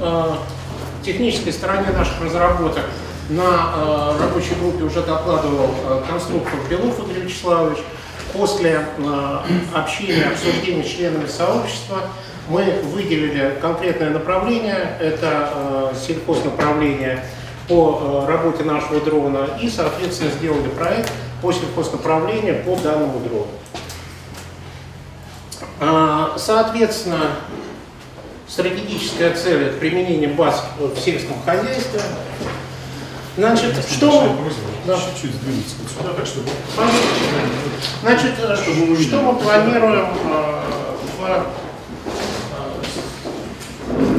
э, технической стороне наших разработок на э, рабочей группе уже докладывал э, конструктор Белов Игорь Вячеславович. После э, общения, обсуждения с членами сообщества мы выделили конкретное направление, это э, сельхознаправление по э, работе нашего дрона и, соответственно, сделали проект по сельхознаправлению по данному дрону. А, соответственно, стратегическая цель – это применение баз в сельском хозяйстве. Значит, что... Да. Чуть-чуть сдвинуться сюда, так чтобы... Значит, чтобы что мы планируем э, в, э,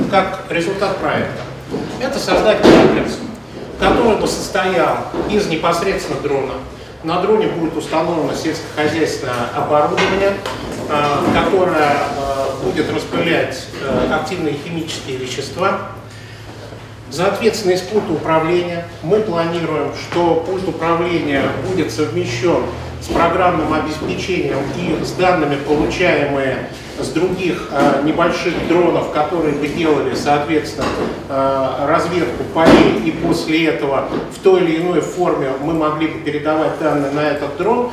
как результат проекта? Это создать комплекс, который бы состоял из непосредственно дрона. На дроне будет установлено сельскохозяйственное оборудование, э, которое будет распылять э, активные химические вещества, Соответственно, из пульта управления мы планируем, что пульт управления будет совмещен с программным обеспечением и с данными, получаемые с других э, небольших дронов, которые бы делали, соответственно, э, разведку полей, и после этого в той или иной форме мы могли бы передавать данные на этот дрон.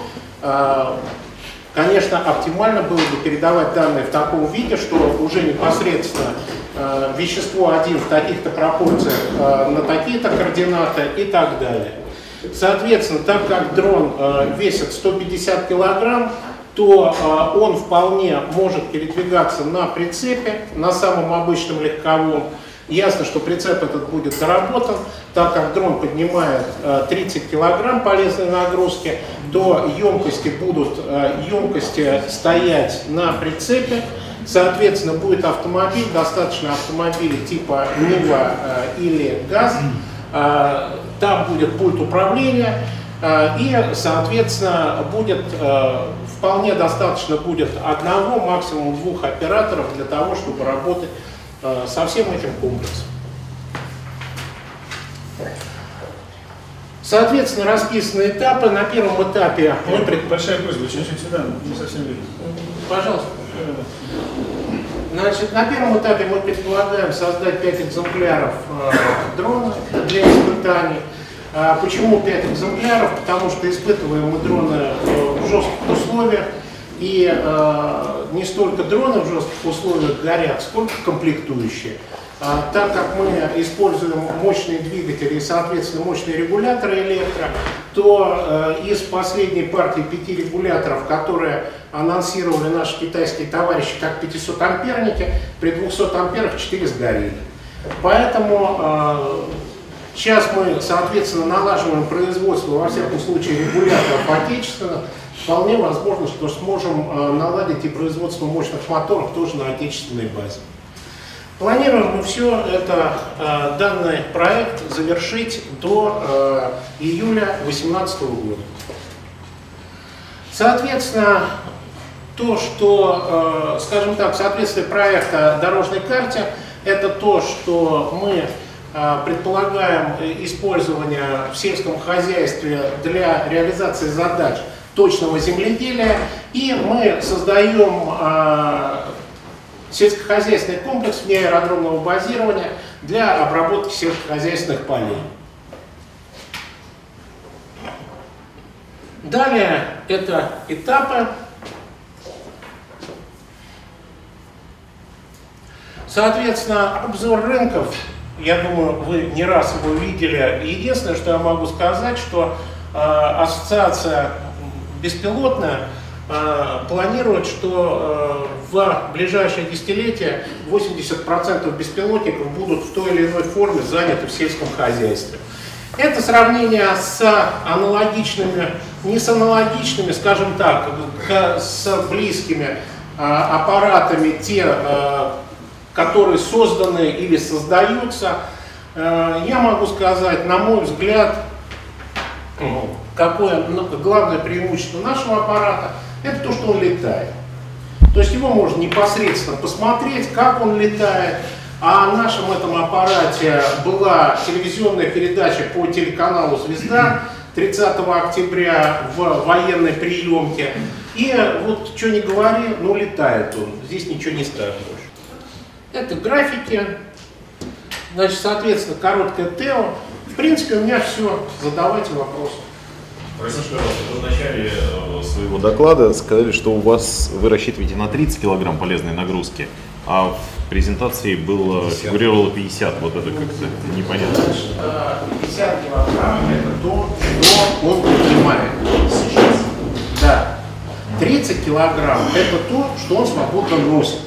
Конечно, оптимально было бы передавать данные в таком виде, что уже непосредственно э, вещество один в таких-то пропорциях э, на такие-то координаты и так далее. Соответственно, так как дрон э, весит 150 килограмм, то э, он вполне может передвигаться на прицепе, на самом обычном легковом. Ясно, что прицеп этот будет доработан, так как дрон поднимает 30 э, килограмм полезной нагрузки, то емкости будут э, емкости стоять на прицепе. Соответственно, будет автомобиль, достаточно автомобиля типа Нива или ГАЗ. Там будет пульт управления, и, соответственно, будет вполне достаточно будет одного, максимум двух операторов для того, чтобы работать э, со всем этим комплексом. Соответственно, расписаны этапы. На первом этапе мы... Пред... Большая просьба, чуть-чуть сюда, не совсем видно. Пожалуйста. Значит, на первом этапе мы предполагаем создать 5 экземпляров э, дрона для испытаний. А почему 5 экземпляров? Потому что испытываем мы дроны э, в жестких условиях, и э, не столько дроны в жестких условиях горят, сколько комплектующие. А, так как мы используем мощные двигатели и, соответственно, мощные регуляторы электро, то э, из последней партии пяти регуляторов, которые анонсировали наши китайские товарищи как 500 амперники, при 200 амперах 4 сгорели. Поэтому э, Сейчас мы, соответственно, налаживаем производство, во всяком случае, регуляторов отечественных. Вполне возможно, что сможем э, наладить и производство мощных моторов тоже на отечественной базе. Планируем мы все это, э, данный проект завершить до э, июля 2018 года. Соответственно, то, что, скажем так, соответствие проекта дорожной карте, это то, что мы предполагаем использование в сельском хозяйстве для реализации задач точного земледелия, и мы создаем а, сельскохозяйственный комплекс вне аэродромного базирования для обработки сельскохозяйственных полей. Далее это этапы. Соответственно, обзор рынков я думаю, вы не раз его видели. Единственное, что я могу сказать, что э, ассоциация беспилотная э, планирует, что э, в ближайшее десятилетие 80% беспилотников будут в той или иной форме заняты в сельском хозяйстве. Это сравнение с аналогичными, не с аналогичными, скажем так, с близкими аппаратами, те которые созданы или создаются, э, я могу сказать, на мой взгляд, какое главное преимущество нашего аппарата, это то, что он летает. То есть его можно непосредственно посмотреть, как он летает. А в нашем этом аппарате была телевизионная передача по телеканалу «Звезда» 30 октября в военной приемке. И вот что не говори, ну летает он, здесь ничего не скажешь. Это графики, Значит, соответственно, короткое ТЭО. В принципе, у меня все. Задавайте вопросы. Пожалуйста, вы в начале э, своего доклада сказали, что у вас вы рассчитываете на 30 килограмм полезной нагрузки, а в презентации было, фигурировало 50. Вот это как-то непонятно. 50 килограмм – это то, что он поднимает сейчас. Да. 30 килограмм – это то, что он свободно носит.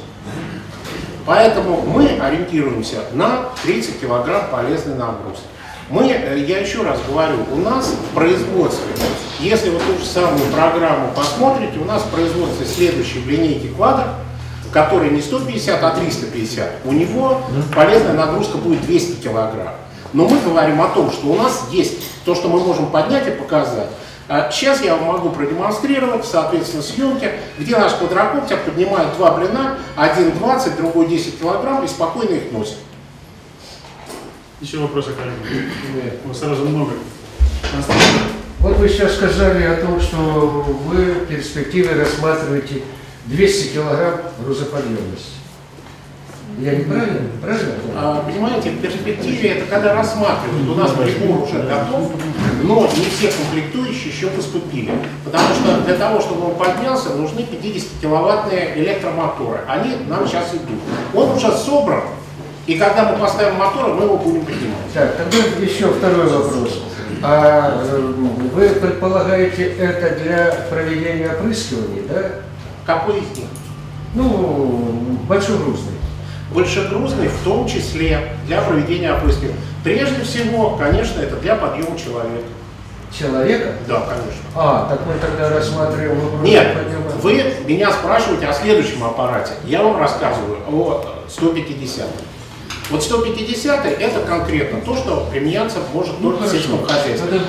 Поэтому мы ориентируемся на 30 килограмм полезной нагрузки. Мы, э, я еще раз говорю, у нас в производстве, если вы ту же самую программу посмотрите, у нас в производстве следующей в линейке квадр, который не 150, а 350, у него полезная нагрузка будет 200 килограмм. Но мы говорим о том, что у нас есть то, что мы можем поднять и показать. А Сейчас я вам могу продемонстрировать, соответственно, съемки, где наш квадрокоптер поднимает два блина, один 20, другой 10 килограмм и спокойно их носит. Еще вопросы, коллеги? У вас сразу много. Вот вы сейчас сказали о том, что вы в перспективе рассматриваете 200 килограмм грузоподъемности. Я неправильно? Правильно? А, Понимаете, в перспективе это когда рассматривают, у нас прибор уже готов, но не все комплектующие еще поступили. Потому что для того, чтобы он поднялся, нужны 50-киловаттные электромоторы. Они нам сейчас идут. Он уже собран, и когда мы поставим моторы, мы его будем поднимать. Так, тогда еще второй вопрос. А э, вы предполагаете это для проведения опрыскивания, да? Какой из них? Ну, большегрузный. Большегрузный в том числе для проведения опрыскивания. Прежде всего, конечно, это для подъема человека. Человека? Да, конечно. А, так мы тогда рассматриваем вопрос Нет, подъема. вы меня спрашиваете о следующем аппарате. Я вам рассказываю о 150. Вот 150 это конкретно то, что применяться может Ну, только в хорошо. сельском хозяйстве.